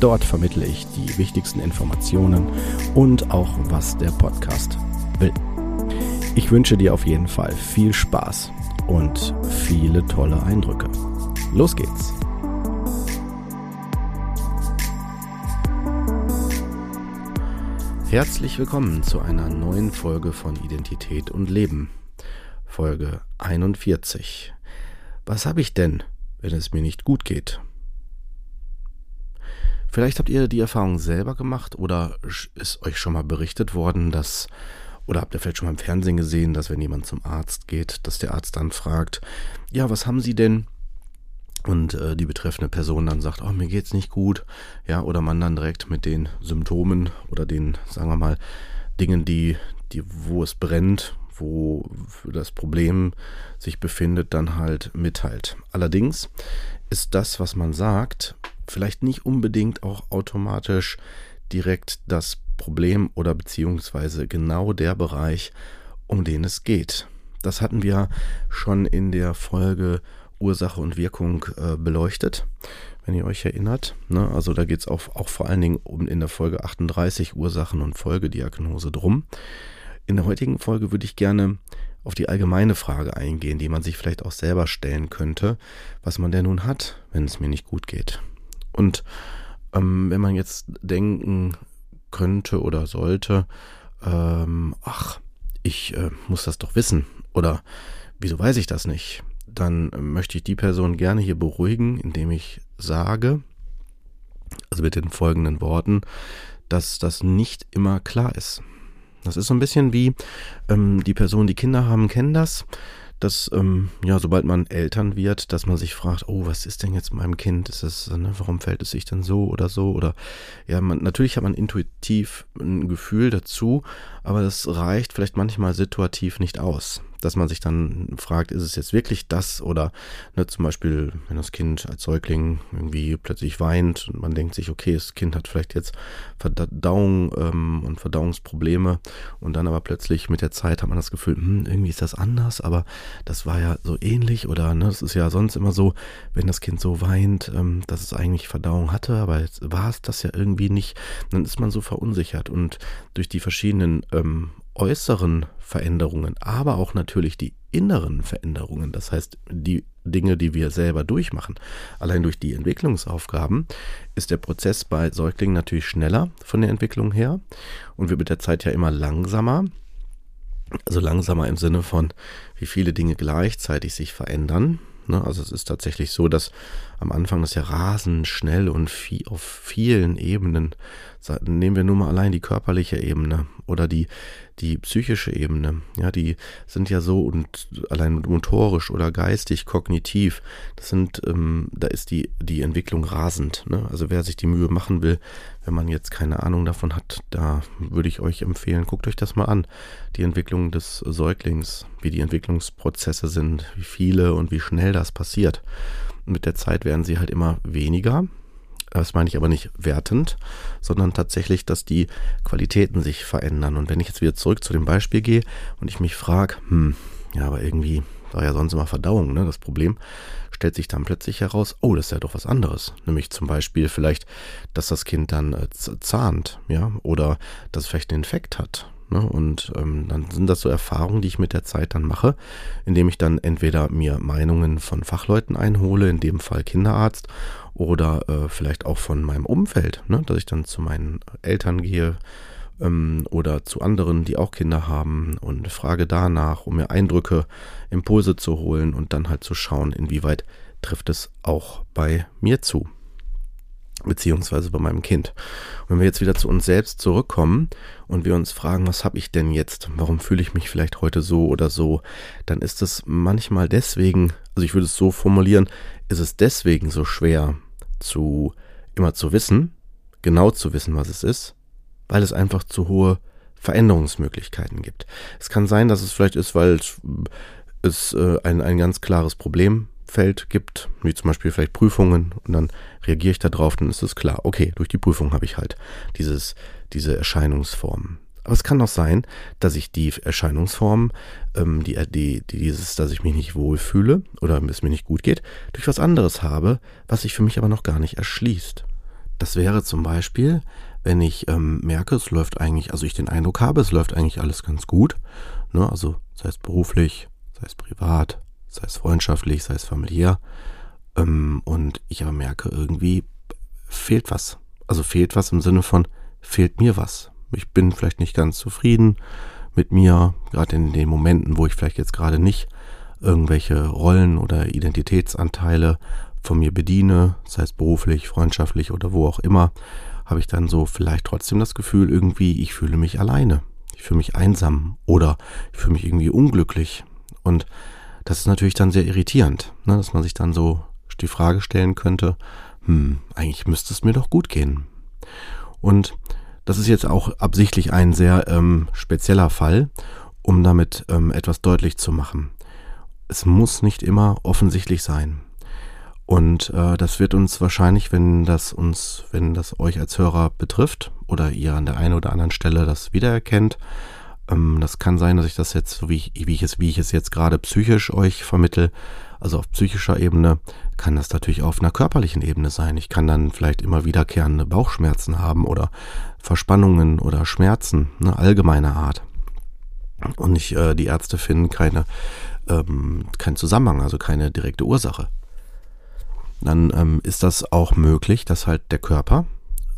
Dort vermittle ich die wichtigsten Informationen und auch, was der Podcast will. Ich wünsche dir auf jeden Fall viel Spaß und viele tolle Eindrücke. Los geht's! Herzlich willkommen zu einer neuen Folge von Identität und Leben. Folge 41. Was habe ich denn, wenn es mir nicht gut geht? Vielleicht habt ihr die Erfahrung selber gemacht oder ist euch schon mal berichtet worden, dass oder habt ihr vielleicht schon mal im Fernsehen gesehen, dass wenn jemand zum Arzt geht, dass der Arzt dann fragt, ja, was haben Sie denn? Und äh, die betreffende Person dann sagt, oh, mir geht's nicht gut, ja, oder man dann direkt mit den Symptomen oder den, sagen wir mal, Dingen, die, die, wo es brennt, wo das Problem sich befindet, dann halt mitteilt. Allerdings ist das, was man sagt, vielleicht nicht unbedingt auch automatisch direkt das Problem oder beziehungsweise genau der Bereich, um den es geht. Das hatten wir schon in der Folge Ursache und Wirkung äh, beleuchtet, wenn ihr euch erinnert. Ne? Also da geht es auch, auch vor allen Dingen um in der Folge 38 Ursachen und Folgediagnose drum. In der heutigen Folge würde ich gerne auf die allgemeine Frage eingehen, die man sich vielleicht auch selber stellen könnte, was man denn nun hat, wenn es mir nicht gut geht. Und ähm, wenn man jetzt denken könnte oder sollte, ähm, ach, ich äh, muss das doch wissen. Oder wieso weiß ich das nicht, dann möchte ich die Person gerne hier beruhigen, indem ich sage, also mit den folgenden Worten, dass das nicht immer klar ist. Das ist so ein bisschen wie ähm, die Personen, die Kinder haben, kennen das dass, ähm, ja, sobald man Eltern wird, dass man sich fragt, oh, was ist denn jetzt mit meinem Kind? Ist das, ne, warum fällt es sich denn so oder so? Oder ja, man, natürlich hat man intuitiv ein Gefühl dazu, aber das reicht vielleicht manchmal situativ nicht aus dass man sich dann fragt, ist es jetzt wirklich das oder ne, zum Beispiel, wenn das Kind als Säugling irgendwie plötzlich weint und man denkt sich, okay, das Kind hat vielleicht jetzt Verdauung ähm, und Verdauungsprobleme und dann aber plötzlich mit der Zeit hat man das Gefühl, hm, irgendwie ist das anders, aber das war ja so ähnlich oder ne, das ist ja sonst immer so, wenn das Kind so weint, ähm, dass es eigentlich Verdauung hatte, aber jetzt war es das ja irgendwie nicht, dann ist man so verunsichert und durch die verschiedenen ähm, äußeren Veränderungen, aber auch natürlich die inneren Veränderungen, das heißt die Dinge, die wir selber durchmachen, allein durch die Entwicklungsaufgaben, ist der Prozess bei Säuglingen natürlich schneller von der Entwicklung her und wird mit der Zeit ja immer langsamer. Also langsamer im Sinne von, wie viele Dinge gleichzeitig sich verändern. Ne? Also es ist tatsächlich so, dass am Anfang das ja rasend schnell und viel, auf vielen Ebenen, nehmen wir nur mal allein die körperliche Ebene oder die, die psychische Ebene, ja, die sind ja so und allein motorisch oder geistig, kognitiv, das sind, ähm, da ist die, die Entwicklung rasend. Ne? Also wer sich die Mühe machen will, wenn man jetzt keine Ahnung davon hat, da würde ich euch empfehlen, guckt euch das mal an. Die Entwicklung des Säuglings, wie die Entwicklungsprozesse sind, wie viele und wie schnell das passiert. mit der Zeit werden sie halt immer weniger, das meine ich aber nicht wertend, sondern tatsächlich, dass die Qualitäten sich verändern. Und wenn ich jetzt wieder zurück zu dem Beispiel gehe und ich mich frage, hm, ja, aber irgendwie war ja sonst immer Verdauung, ne? Das Problem stellt sich dann plötzlich heraus, oh, das ist ja doch was anderes. Nämlich zum Beispiel vielleicht, dass das Kind dann äh, zahnt, ja, oder dass es vielleicht einen Infekt hat. Ne? Und ähm, dann sind das so Erfahrungen, die ich mit der Zeit dann mache, indem ich dann entweder mir Meinungen von Fachleuten einhole, in dem Fall Kinderarzt, oder äh, vielleicht auch von meinem Umfeld, ne? dass ich dann zu meinen Eltern gehe ähm, oder zu anderen, die auch Kinder haben und frage danach, um mir Eindrücke, Impulse zu holen und dann halt zu schauen, inwieweit trifft es auch bei mir zu beziehungsweise bei meinem Kind. Und wenn wir jetzt wieder zu uns selbst zurückkommen und wir uns fragen, was habe ich denn jetzt? Warum fühle ich mich vielleicht heute so oder so? Dann ist es manchmal deswegen, also ich würde es so formulieren, ist es deswegen so schwer zu immer zu wissen, genau zu wissen, was es ist, weil es einfach zu hohe Veränderungsmöglichkeiten gibt. Es kann sein, dass es vielleicht ist, weil es äh, ein, ein ganz klares Problemfeld gibt, wie zum Beispiel vielleicht Prüfungen, und dann reagiere ich darauf, dann ist es klar, okay, durch die Prüfung habe ich halt dieses, diese Erscheinungsformen. Aber es kann auch sein, dass ich die Erscheinungsform, ähm, die, die, die, dieses, dass ich mich nicht wohlfühle oder es mir nicht gut geht, durch was anderes habe, was sich für mich aber noch gar nicht erschließt. Das wäre zum Beispiel, wenn ich ähm, merke, es läuft eigentlich, also ich den Eindruck habe, es läuft eigentlich alles ganz gut, ne, also sei es beruflich, sei es privat, sei es freundschaftlich, sei es familiär, ähm, und ich aber merke, irgendwie fehlt was. Also fehlt was im Sinne von, fehlt mir was ich bin vielleicht nicht ganz zufrieden mit mir, gerade in den Momenten, wo ich vielleicht jetzt gerade nicht irgendwelche Rollen oder Identitätsanteile von mir bediene, sei es beruflich, freundschaftlich oder wo auch immer, habe ich dann so vielleicht trotzdem das Gefühl, irgendwie, ich fühle mich alleine. Ich fühle mich einsam oder ich fühle mich irgendwie unglücklich. Und das ist natürlich dann sehr irritierend, ne, dass man sich dann so die Frage stellen könnte, hm, eigentlich müsste es mir doch gut gehen. Und das ist jetzt auch absichtlich ein sehr ähm, spezieller Fall, um damit ähm, etwas deutlich zu machen. Es muss nicht immer offensichtlich sein. Und äh, das wird uns wahrscheinlich, wenn das uns, wenn das euch als Hörer betrifft oder ihr an der einen oder anderen Stelle das wiedererkennt, ähm, das kann sein, dass ich das jetzt, so wie ich, wie ich es, wie ich es jetzt gerade psychisch euch vermittel, also auf psychischer Ebene, kann das natürlich auf einer körperlichen Ebene sein. Ich kann dann vielleicht immer wiederkehrende Bauchschmerzen haben oder Verspannungen oder Schmerzen, ne, allgemeiner Art. Und nicht, äh, die Ärzte finden keine, ähm, keinen Zusammenhang, also keine direkte Ursache. Dann ähm, ist das auch möglich, dass halt der Körper,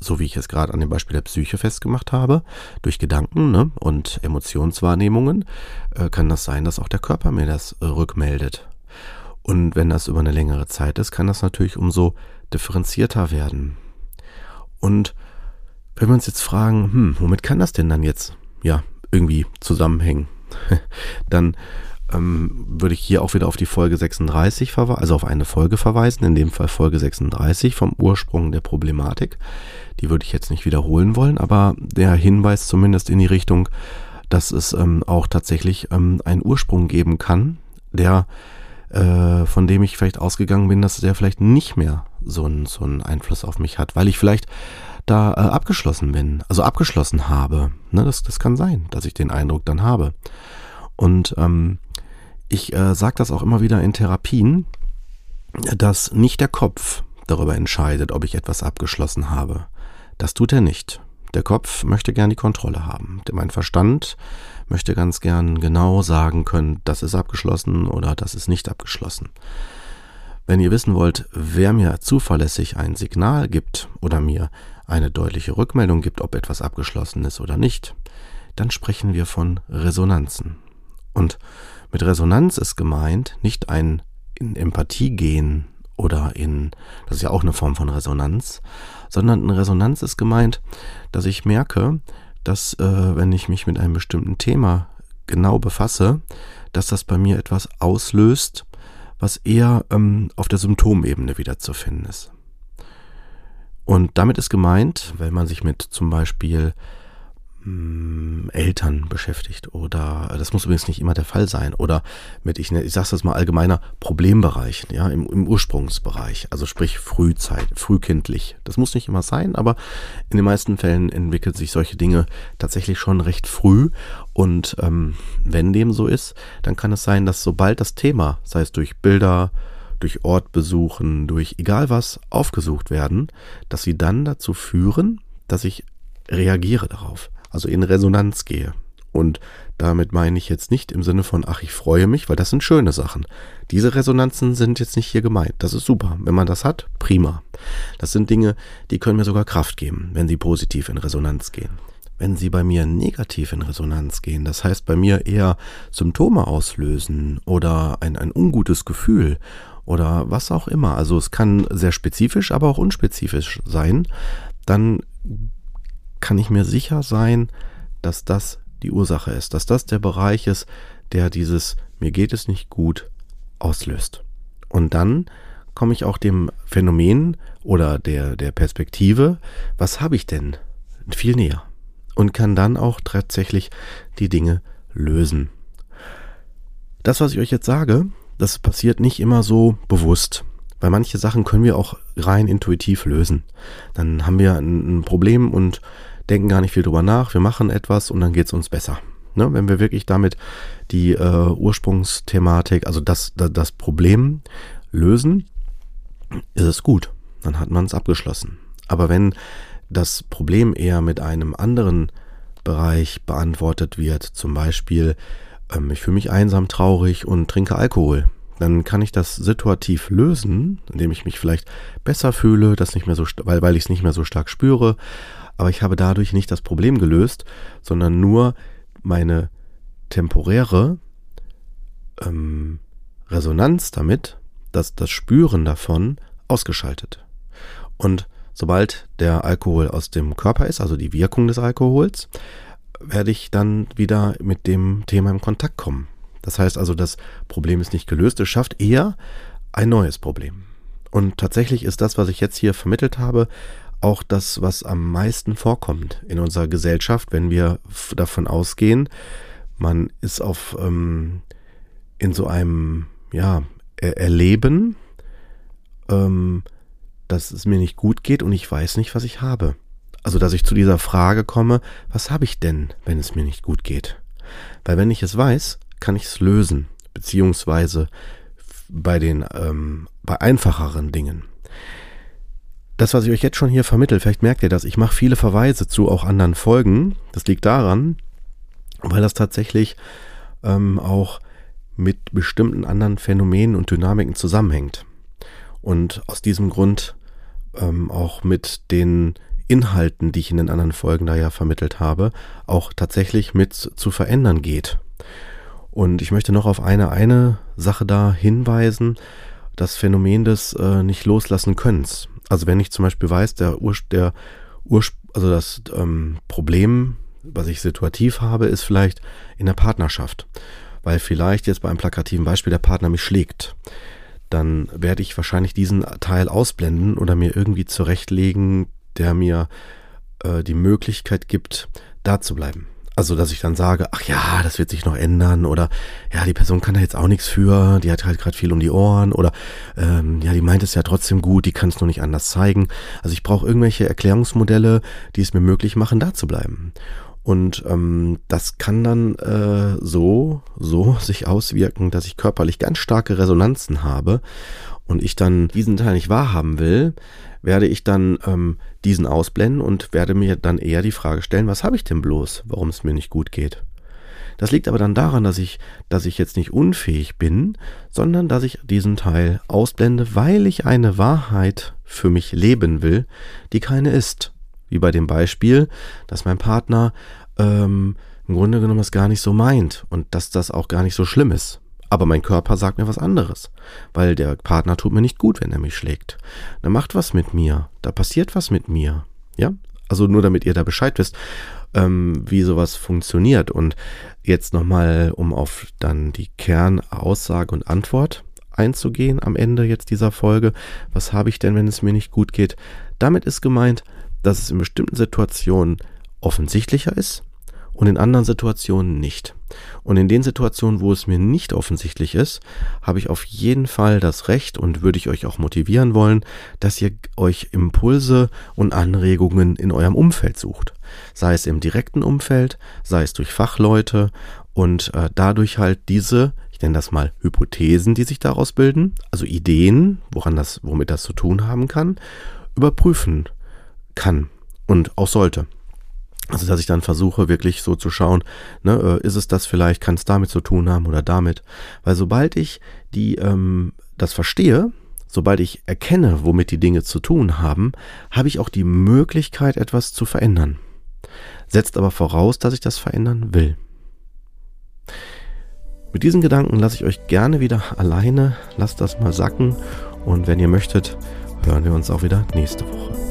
so wie ich es gerade an dem Beispiel der Psyche festgemacht habe, durch Gedanken ne, und Emotionswahrnehmungen, äh, kann das sein, dass auch der Körper mir das äh, rückmeldet. Und wenn das über eine längere Zeit ist, kann das natürlich umso differenzierter werden. Und wenn wir uns jetzt fragen, hm, womit kann das denn dann jetzt ja irgendwie zusammenhängen, dann ähm, würde ich hier auch wieder auf die Folge 36 verweisen, also auf eine Folge verweisen, in dem Fall Folge 36 vom Ursprung der Problematik. Die würde ich jetzt nicht wiederholen wollen, aber der Hinweis zumindest in die Richtung, dass es ähm, auch tatsächlich ähm, einen Ursprung geben kann, der äh, von dem ich vielleicht ausgegangen bin, dass der vielleicht nicht mehr so einen so Einfluss auf mich hat, weil ich vielleicht da äh, abgeschlossen bin, also abgeschlossen habe. Ne, das, das kann sein, dass ich den Eindruck dann habe. Und ähm, ich äh, sage das auch immer wieder in Therapien, dass nicht der Kopf darüber entscheidet, ob ich etwas abgeschlossen habe. Das tut er nicht. Der Kopf möchte gern die Kontrolle haben. Mein Verstand möchte ganz gern genau sagen können, das ist abgeschlossen oder das ist nicht abgeschlossen. Wenn ihr wissen wollt, wer mir zuverlässig ein Signal gibt oder mir eine deutliche Rückmeldung gibt, ob etwas abgeschlossen ist oder nicht, dann sprechen wir von Resonanzen. Und mit Resonanz ist gemeint nicht ein in Empathie gehen oder in, das ist ja auch eine Form von Resonanz, sondern in Resonanz ist gemeint, dass ich merke, dass äh, wenn ich mich mit einem bestimmten Thema genau befasse, dass das bei mir etwas auslöst, was eher ähm, auf der Symptomebene wiederzufinden ist. Und damit ist gemeint, wenn man sich mit zum Beispiel hm, Eltern beschäftigt oder das muss übrigens nicht immer der Fall sein oder mit ich, ich sage das mal allgemeiner Problembereich, ja im, im Ursprungsbereich, also sprich Frühzeit, frühkindlich. Das muss nicht immer sein, aber in den meisten Fällen entwickeln sich solche Dinge tatsächlich schon recht früh und ähm, wenn dem so ist, dann kann es sein, dass sobald das Thema, sei es durch Bilder, durch Ortbesuchen, durch egal was aufgesucht werden, dass sie dann dazu führen, dass ich reagiere darauf also in Resonanz gehe. Und damit meine ich jetzt nicht im Sinne von, ach, ich freue mich, weil das sind schöne Sachen. Diese Resonanzen sind jetzt nicht hier gemeint. Das ist super. Wenn man das hat, prima. Das sind Dinge, die können mir sogar Kraft geben, wenn sie positiv in Resonanz gehen. Wenn sie bei mir negativ in Resonanz gehen, das heißt bei mir eher Symptome auslösen oder ein, ein ungutes Gefühl oder was auch immer, also es kann sehr spezifisch, aber auch unspezifisch sein, dann kann ich mir sicher sein, dass das die Ursache ist, dass das der Bereich ist, der dieses mir geht es nicht gut auslöst. Und dann komme ich auch dem Phänomen oder der, der Perspektive, was habe ich denn, viel näher und kann dann auch tatsächlich die Dinge lösen. Das, was ich euch jetzt sage, das passiert nicht immer so bewusst. Weil manche Sachen können wir auch rein intuitiv lösen. Dann haben wir ein, ein Problem und denken gar nicht viel drüber nach. Wir machen etwas und dann geht es uns besser. Ne? Wenn wir wirklich damit die äh, Ursprungsthematik, also das, das, das Problem lösen, ist es gut. Dann hat man es abgeschlossen. Aber wenn das Problem eher mit einem anderen Bereich beantwortet wird, zum Beispiel, ähm, ich fühle mich einsam, traurig und trinke Alkohol, dann kann ich das situativ lösen, indem ich mich vielleicht besser fühle, das nicht mehr so, weil, weil ich es nicht mehr so stark spüre. Aber ich habe dadurch nicht das Problem gelöst, sondern nur meine temporäre ähm, Resonanz damit, dass das Spüren davon ausgeschaltet. Und sobald der Alkohol aus dem Körper ist, also die Wirkung des Alkohols, werde ich dann wieder mit dem Thema in Kontakt kommen. Das heißt also, das Problem ist nicht gelöst, es schafft eher ein neues Problem. Und tatsächlich ist das, was ich jetzt hier vermittelt habe, auch das, was am meisten vorkommt in unserer Gesellschaft, wenn wir davon ausgehen, man ist auf ähm, in so einem ja Erleben, ähm, dass es mir nicht gut geht und ich weiß nicht, was ich habe. Also, dass ich zu dieser Frage komme, was habe ich denn, wenn es mir nicht gut geht? Weil wenn ich es weiß, kann ich es lösen, beziehungsweise bei den ähm, bei einfacheren Dingen. Das, was ich euch jetzt schon hier vermittle, vielleicht merkt ihr das, ich mache viele Verweise zu auch anderen Folgen. Das liegt daran, weil das tatsächlich ähm, auch mit bestimmten anderen Phänomenen und Dynamiken zusammenhängt. Und aus diesem Grund ähm, auch mit den Inhalten, die ich in den anderen Folgen da ja vermittelt habe, auch tatsächlich mit zu verändern geht. Und ich möchte noch auf eine, eine Sache da hinweisen, das Phänomen des äh, nicht loslassen Könnens. Also wenn ich zum Beispiel weiß, der Ur, der Ur, also das ähm, Problem, was ich situativ habe, ist vielleicht in der Partnerschaft. Weil vielleicht jetzt bei einem plakativen Beispiel der Partner mich schlägt. Dann werde ich wahrscheinlich diesen Teil ausblenden oder mir irgendwie zurechtlegen, der mir äh, die Möglichkeit gibt, da zu bleiben. Also, dass ich dann sage, ach ja, das wird sich noch ändern oder ja, die Person kann da jetzt auch nichts für, die hat halt gerade viel um die Ohren oder ähm, ja, die meint es ja trotzdem gut, die kann es nur nicht anders zeigen. Also ich brauche irgendwelche Erklärungsmodelle, die es mir möglich machen, da zu bleiben. Und ähm, das kann dann äh, so, so sich auswirken, dass ich körperlich ganz starke Resonanzen habe und ich dann diesen Teil nicht wahrhaben will, werde ich dann ähm, diesen ausblenden und werde mir dann eher die Frage stellen, was habe ich denn bloß, warum es mir nicht gut geht. Das liegt aber dann daran, dass ich, dass ich jetzt nicht unfähig bin, sondern dass ich diesen Teil ausblende, weil ich eine Wahrheit für mich leben will, die keine ist. Wie bei dem Beispiel, dass mein Partner ähm, im Grunde genommen es gar nicht so meint und dass das auch gar nicht so schlimm ist. Aber mein Körper sagt mir was anderes, weil der Partner tut mir nicht gut, wenn er mich schlägt. Da macht was mit mir, da passiert was mit mir. Ja, also nur damit ihr da Bescheid wisst, ähm, wie sowas funktioniert. Und jetzt nochmal, um auf dann die Kernaussage und Antwort einzugehen am Ende jetzt dieser Folge. Was habe ich denn, wenn es mir nicht gut geht? Damit ist gemeint, dass es in bestimmten Situationen offensichtlicher ist und in anderen Situationen nicht. Und in den Situationen, wo es mir nicht offensichtlich ist, habe ich auf jeden Fall das Recht und würde ich euch auch motivieren wollen, dass ihr euch Impulse und Anregungen in eurem Umfeld sucht. Sei es im direkten Umfeld, sei es durch Fachleute und äh, dadurch halt diese, ich nenne das mal Hypothesen, die sich daraus bilden, also Ideen, woran das, womit das zu tun haben kann, überprüfen kann und auch sollte. Also, dass ich dann versuche, wirklich so zu schauen, ne, äh, ist es das vielleicht, kann es damit zu tun haben oder damit. Weil sobald ich die, ähm, das verstehe, sobald ich erkenne, womit die Dinge zu tun haben, habe ich auch die Möglichkeit, etwas zu verändern. Setzt aber voraus, dass ich das verändern will. Mit diesen Gedanken lasse ich euch gerne wieder alleine. Lasst das mal sacken. Und wenn ihr möchtet, hören wir uns auch wieder nächste Woche.